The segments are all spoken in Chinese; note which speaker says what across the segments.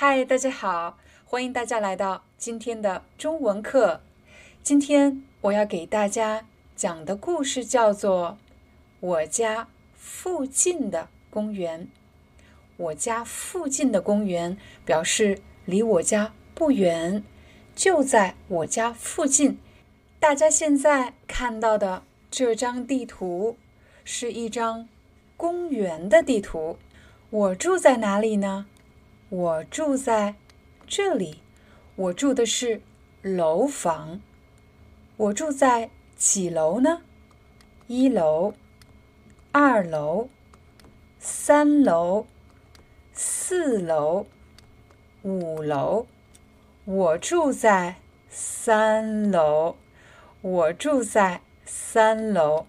Speaker 1: 嗨，大家好，欢迎大家来到今天的中文课。今天我要给大家讲的故事叫做《我家附近的公园》。我家附近的公园表示离我家不远，就在我家附近。大家现在看到的这张地图是一张公园的地图。我住在哪里呢？我住在这里，我住的是楼房。我住在几楼呢？一楼、二楼、三楼、四楼、五楼。我住在三楼。我住在三楼。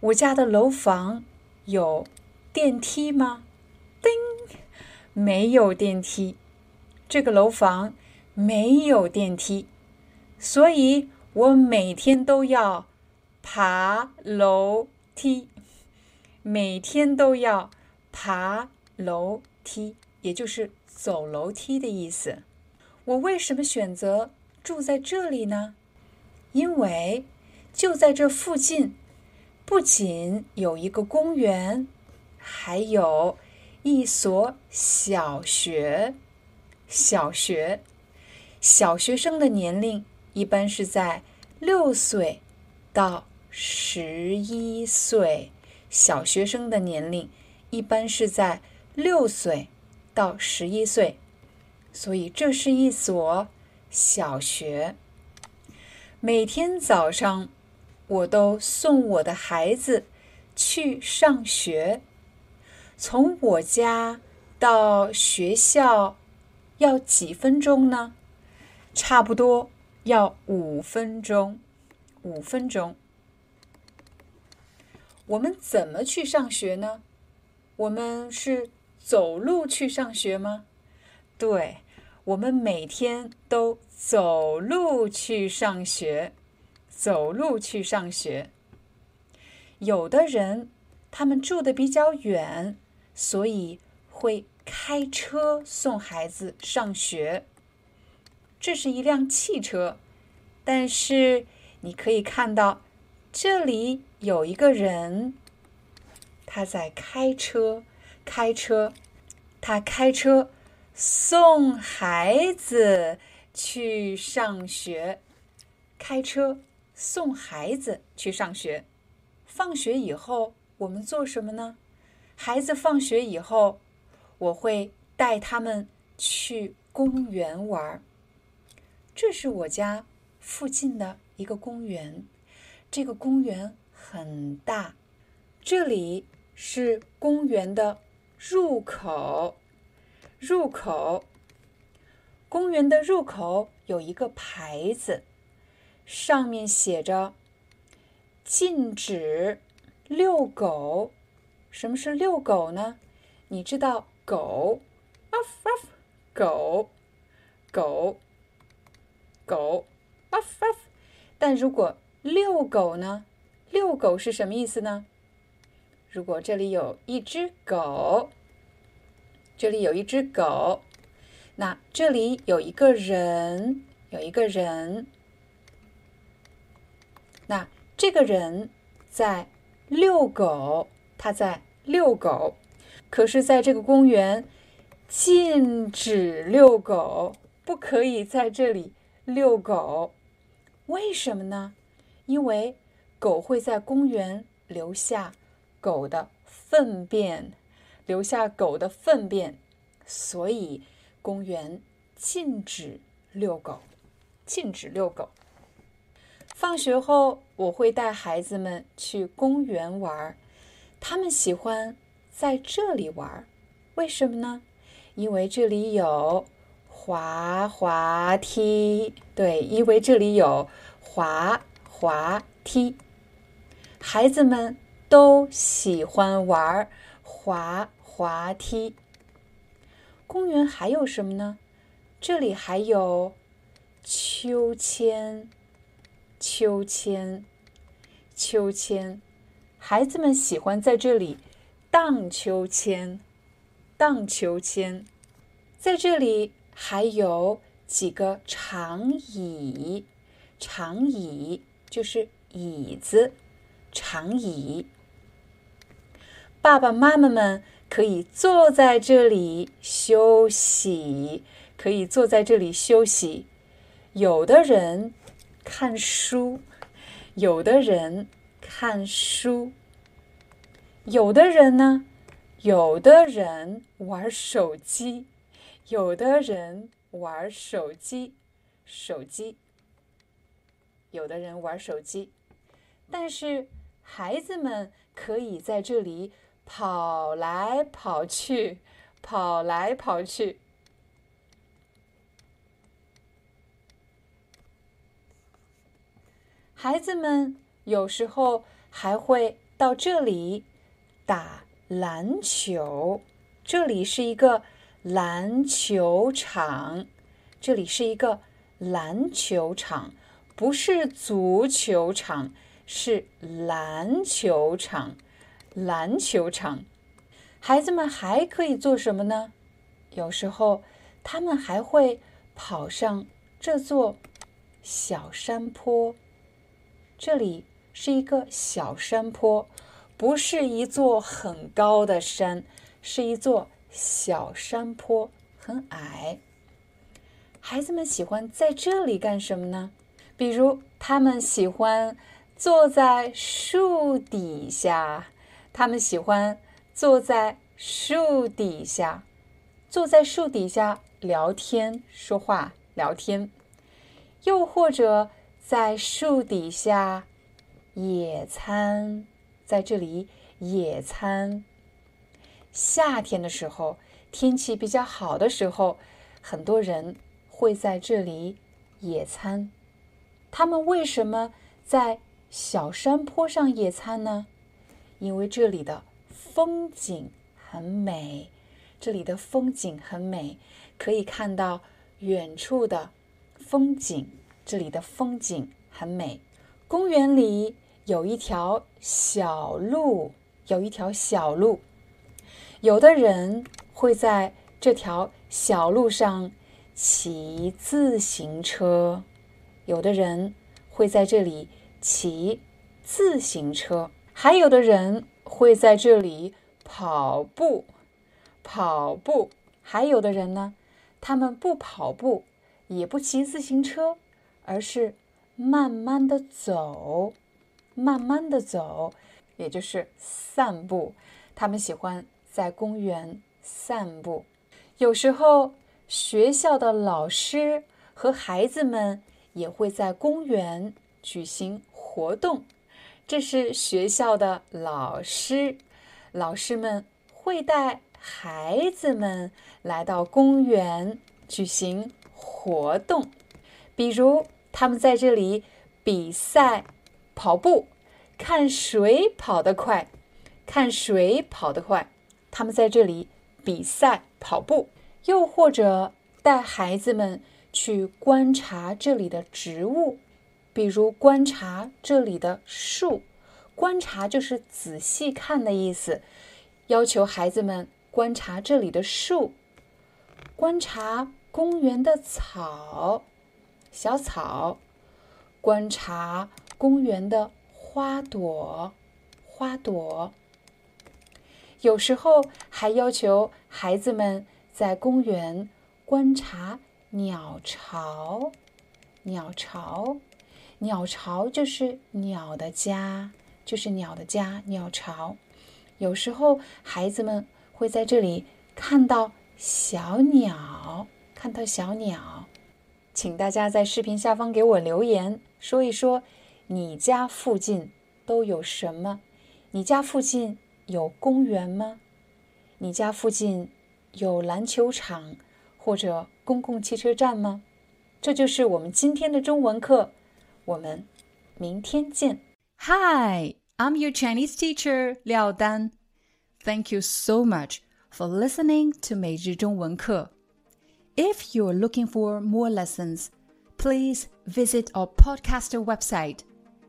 Speaker 1: 我家的楼房有电梯吗？没有电梯，这个楼房没有电梯，所以我每天都要爬楼梯，每天都要爬楼梯，也就是走楼梯的意思。我为什么选择住在这里呢？因为就在这附近，不仅有一个公园，还有。一所小学，小学，小学生的年龄一般是在六岁到十一岁。小学生的年龄一般是在六岁到十一岁，所以这是一所小学。每天早上，我都送我的孩子去上学。从我家到学校要几分钟呢？差不多要五分钟。五分钟。我们怎么去上学呢？我们是走路去上学吗？对，我们每天都走路去上学。走路去上学。有的人，他们住的比较远。所以会开车送孩子上学。这是一辆汽车，但是你可以看到，这里有一个人，他在开车，开车，他开车送孩子去上学，开车送孩子去上学。放学以后，我们做什么呢？孩子放学以后，我会带他们去公园玩儿。这是我家附近的一个公园，这个公园很大。这里是公园的入口，入口。公园的入口有一个牌子，上面写着“禁止遛狗”。什么是遛狗呢？你知道狗，uff uff，狗，狗，狗，uff uff。但如果遛狗呢？遛狗是什么意思呢？如果这里有一只狗，这里有一只狗，那这里有一个人，有一个人，那这个人在遛狗，他在。遛狗，可是在这个公园禁止遛狗，不可以在这里遛狗。为什么呢？因为狗会在公园留下狗的粪便，留下狗的粪便，所以公园禁止遛狗，禁止遛狗。放学后，我会带孩子们去公园玩儿。他们喜欢在这里玩，为什么呢？因为这里有滑滑梯。对，因为这里有滑滑梯，孩子们都喜欢玩滑滑梯。公园还有什么呢？这里还有秋千，秋千，秋千，孩子们喜欢在这里荡秋千。荡秋千，在这里还有几个长椅，长椅就是椅子，长椅。爸爸妈妈们可以坐在这里休息，可以坐在这里休息。有的人看书，有的人看书，有的人呢？有的人玩手机，有的人玩手机，手机。有的人玩手机，但是孩子们可以在这里跑来跑去，跑来跑去。孩子们有时候还会到这里打。篮球，这里是一个篮球场。这里是一个篮球场，不是足球场，是篮球场。篮球场，孩子们还可以做什么呢？有时候他们还会跑上这座小山坡。这里是一个小山坡。不是一座很高的山，是一座小山坡，很矮。孩子们喜欢在这里干什么呢？比如，他们喜欢坐在树底下，他们喜欢坐在树底下，坐在树底下聊天、说话、聊天，又或者在树底下野餐。在这里野餐。夏天的时候，天气比较好的时候，很多人会在这里野餐。他们为什么在小山坡上野餐呢？因为这里的风景很美，这里的风景很美，可以看到远处的风景。这里的风景很美。公园里。有一条小路，有一条小路。有的人会在这条小路上骑自行车，有的人会在这里骑自行车，还有的人会在这里跑步，跑步。还有的人呢，他们不跑步，也不骑自行车，而是慢慢的走。慢慢的走，也就是散步。他们喜欢在公园散步。有时候，学校的老师和孩子们也会在公园举行活动。这是学校的老师，老师们会带孩子们来到公园举行活动，比如他们在这里比赛。跑步，看谁跑得快，看谁跑得快。他们在这里比赛跑步，又或者带孩子们去观察这里的植物，比如观察这里的树。观察就是仔细看的意思，要求孩子们观察这里的树，观察公园的草，小草，观察。公园的花朵，花朵。有时候还要求孩子们在公园观察鸟巢，鸟巢，鸟巢就是鸟的家，就是鸟的家，鸟巢。有时候孩子们会在这里看到小鸟，看到小鸟。请大家在视频下方给我留言，说一说。你家附近都有什么？你家附近有公园吗？你家附近 有篮球场或者公共汽车站吗？这就是我们今天的中文课，我们明天见。Hi, I'm your Chinese teacher Liao Dan. Thank you so much for listening to 每日中文课。If you're looking for more lessons, please visit our podcaster website.